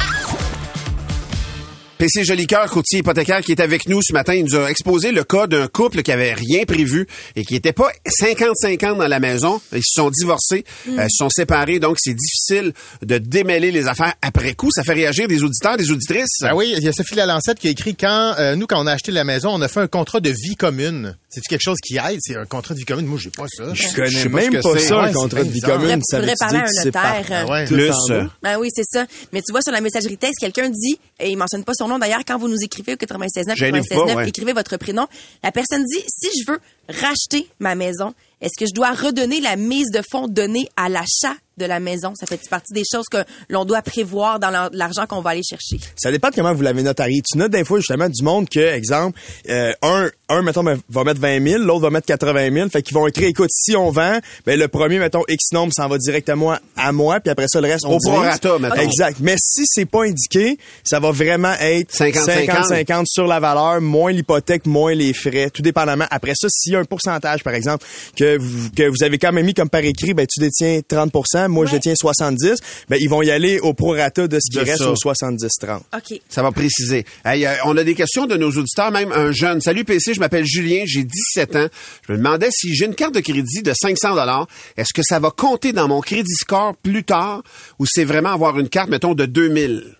C: PC Jolicoeur, courtier hypothécaire, qui est avec nous ce matin, il nous a exposé le cas d'un couple qui avait rien prévu et qui était pas 50-50 dans la maison. Ils se sont divorcés,
D: Mm.
C: euh, se sont séparés, donc c'est difficile de démêler les affaires après coup. Ça fait réagir des auditeurs, des auditrices.
E: Ben oui, il y a Sophie Lalancette qui a écrit quand euh, nous quand on a acheté la maison, on a fait un contrat de vie commune. C'est quelque chose qui aide, c'est un contrat de vie commune. Moi, j'ai pas ça.
J: Je connais
E: ce
J: même pas ça,
E: Ouais,
J: un contrat de vie
E: bizarre.
J: commune. Ça veut
D: faudrait parler à un
J: par-
D: notaire.
E: Ah ouais.
J: tout
C: Plus, euh,
J: bas.
D: Ben oui, c'est ça. Mais tu vois, sur la messagerie texte, quelqu'un dit, et il mentionne pas son d'ailleurs, quand vous nous écrivez au 96.9,
C: Gênez-vous
D: 96.9,
C: pas, ouais.
D: écrivez votre prénom. La personne dit, si je veux racheter ma maison, est-ce que je dois redonner la mise de fonds donnée à l'achat de la maison? Ça fait partie des choses que l'on doit prévoir dans l'ar- l'argent qu'on va aller chercher?
J: Ça dépend de comment vous l'avez notarié. Tu notes des fois justement du monde que, exemple, euh, un, un mettons ben, va mettre 20 000, l'autre va mettre 80 000. Fait qu'ils vont écrire, écoute, si on vend, ben le premier mettons X nombre s'en va directement à moi, puis après ça le reste on
C: Au prorata, mettons.
J: Exact. Mais si c'est pas indiqué, ça va vraiment être
C: 50-50.
J: 50-50 sur la valeur, moins l'hypothèque, moins les frais, tout dépendamment. Après ça, s'il y a un pourcentage, par exemple, que vous, que vous avez quand même mis comme par écrit, ben tu détiens 30% moi je détiens 70, ben ils vont y aller au prorata de ce qui
C: De
J: reste
C: ça.
J: au 70-30.
D: OK.
C: Ça va préciser. Hey, euh, on a des questions de nos auditeurs, même un jeune. Salut PC, je m'appelle Julien, j'ai 17 ans. Je me demandais si j'ai une carte de crédit de 500 dollars, est-ce que ça va compter dans mon crédit score plus tard ou c'est vraiment avoir une carte, mettons, de 2000?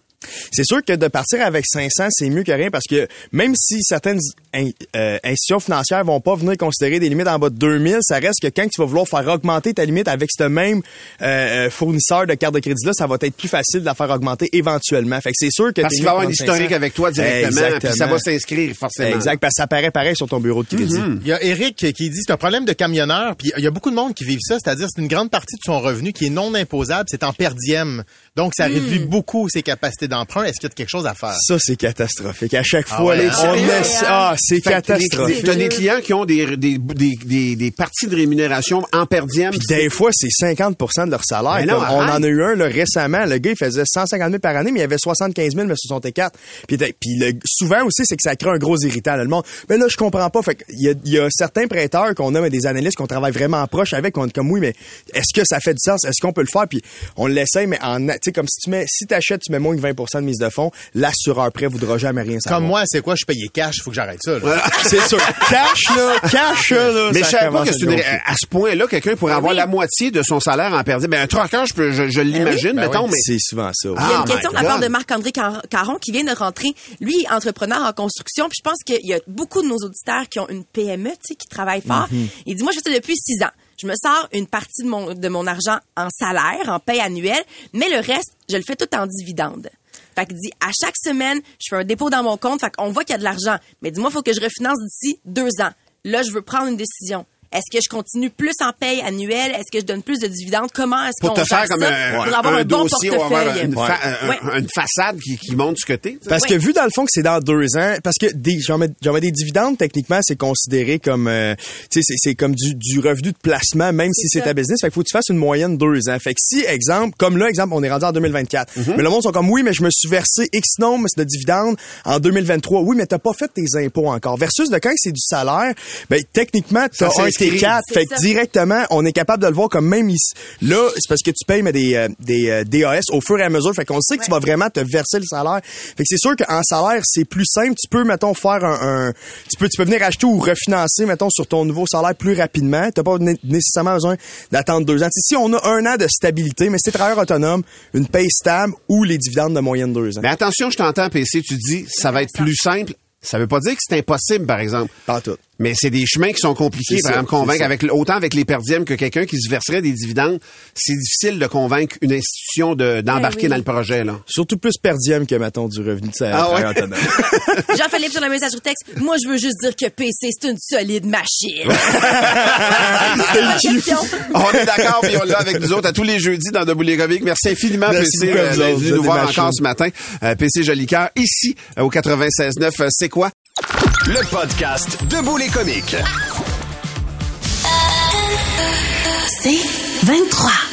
J: C'est sûr que de partir avec 500, c'est mieux que rien parce que même si certaines in- euh, institutions financières vont pas venir considérer des limites en bas de 2000, ça reste que quand tu vas vouloir faire augmenter ta limite avec ce même euh, euh, fournisseur de carte de crédit là, ça va être plus facile de la faire augmenter éventuellement. Fait que c'est sûr que
C: Parce qu'il va avoir
J: prendre
C: historique
J: 500.
C: avec toi directement, puis ça va s'inscrire forcément.
J: Exact, parce que ça paraît pareil sur ton bureau de crédit.
E: Il y a Eric qui dit c'est un problème de camionneur, puis il y a beaucoup de monde qui vivent ça, c'est-à-dire c'est une grande partie de son revenu qui est non imposable, c'est en per diem. Donc ça réduit beaucoup ses capacités d'emprunt. Est-ce qu'il y a quelque chose à faire?
J: Ça c'est catastrophique. À chaque
E: Ah
J: fois,
E: ouais,
J: les-
E: hein?
J: on essaie- ah, c'est catastrophique.
C: T'as des clients qui ont des, des, des, des, des parties de rémunération en per diem.
J: Puis des fois, c'est 50% de leur salaire.
C: Mais non,
J: on en a eu un là, récemment. Le gars, il faisait 150 000 par année, mais il avait 75 000, mais 64. Puis, puis le- souvent aussi, c'est que ça crée un gros irritant. là, le monde, mais là, je comprends pas. Fait que il y a, il y a certains prêteurs qu'on a, mais des analystes qu'on travaille vraiment proche avec, on est comme, oui, mais est-ce que ça fait du sens? Est-ce qu'on peut le faire? Puis on l'essaye, mais en, tu sais, comme si tu mets, si t'achètes, tu mets moins que 20 de mise de fonds, l'assureur prêt voudra jamais rien savoir.
E: Comme moi, c'est quoi je payais cash, faut que j'arrête ça. là.
J: C'est sûr. Cash, là, cash, là.
C: Mais je savais pas que
J: à
C: c'est une-
J: gonfler.
C: à ce point-là, quelqu'un pourrait avoir
D: oui.
C: la moitié de son salaire en per diem. Ben, un trucker, je, peux, je, je l'imagine,
E: Ben
C: mettons,
E: oui.
C: mais...
J: C'est souvent ça.
D: Il y a
C: Ah,
D: une question
C: my
D: de la part de Marc-André Car- Caron qui vient de rentrer. Lui, entrepreneur en construction. Puis je pense qu'il y a beaucoup de nos auditeurs qui ont une PME, tu sais, qui travaillent fort.
C: Mhm.
D: Il dit, moi, je fais ça depuis six ans. Je me sors une partie de mon, de mon argent en salaire, en paye annuelle, mais le reste, je le fais tout en dividende. Fait qu'il dit, à chaque semaine, je fais un dépôt dans mon compte. Fait qu'on voit qu'il y a de l'argent. Mais dis-moi, il faut que je refinance d'ici deux ans. Là, je veux prendre une décision. Est-ce que je continue plus en paye annuelle? Est-ce que je donne plus de dividendes? Comment est-ce
C: Pour
D: qu'on
C: te faire comme
D: ça
C: un,
D: pour avoir un, bon
C: dossier ou avoir
D: portefeuille?
C: une, fa- un-
D: Ouais.
C: un- une façade qui, qui montre ce que t'es. tu sais.
J: Parce que vu dans le fond que c'est dans deux ans, parce que des, j'en mets, j'en mets des dividendes, techniquement, c'est considéré comme, euh, tu sais, c'est, c'est comme du, du revenu de placement, même si
D: C'est
J: ta business. Fait qu'il faut que tu fasses une moyenne deux ans. Fait que si, exemple, comme là, exemple, on est rendu en 2024.
C: Mhm.
J: Mais le monde sont comme, oui, mais je me suis versé X nombre de dividendes en 2023. Oui, mais t'as pas fait tes impôts encore. Versus de quand c'est du salaire, ben, techniquement, t'as un. T4.
D: C'est
J: Fait que directement, on est capable de le voir comme même ici. Là, c'est parce que tu payes mais des, euh, des euh, DAS au fur et à mesure. Fait qu'on sait que tu vas vraiment te verser le salaire. Fait que c'est sûr qu'en salaire, c'est plus simple. Tu peux, mettons, faire un, un- tu peux, tu peux venir acheter ou refinancer, mettons, sur ton nouveau salaire plus rapidement. T'as pas né- nécessairement besoin d'attendre deux ans. Tu sais, si on a un an de stabilité, mais t'es travailleur autonome, une paye stable ou les dividendes de moyenne deux ans.
C: Mais attention, je t'entends, PC, tu dis, ça va être plus simple. Ça veut pas dire que c'est impossible, par exemple.
J: Pas tout.
C: Mais c'est des chemins qui sont compliqués, par
J: ça,
C: exemple, convaincre avec autant avec les perdièmes que quelqu'un qui se verserait des dividendes. C'est difficile de convaincre une institution de- d'embarquer
D: Ben oui.
C: dans le projet, là.
J: Surtout plus per diem que, mettons, du revenu de salaire
C: Ah ouais?
D: Jean-Philippe sur la message sur texte. Moi, je veux juste dire que PC, c'est une solide machine. C'est ma question.
C: On est d'accord, puis on l'a avec nous autres à tous les jeudis dans Debout les comiques. Merci infiniment,
J: Merci
C: PC, euh, d'être venu nous voir encore ce matin. Euh, PC Jolicoeur, ici, euh, au 96.9. Euh, C'est quoi?
B: Le podcast Debout les comiques.
A: C'est 23.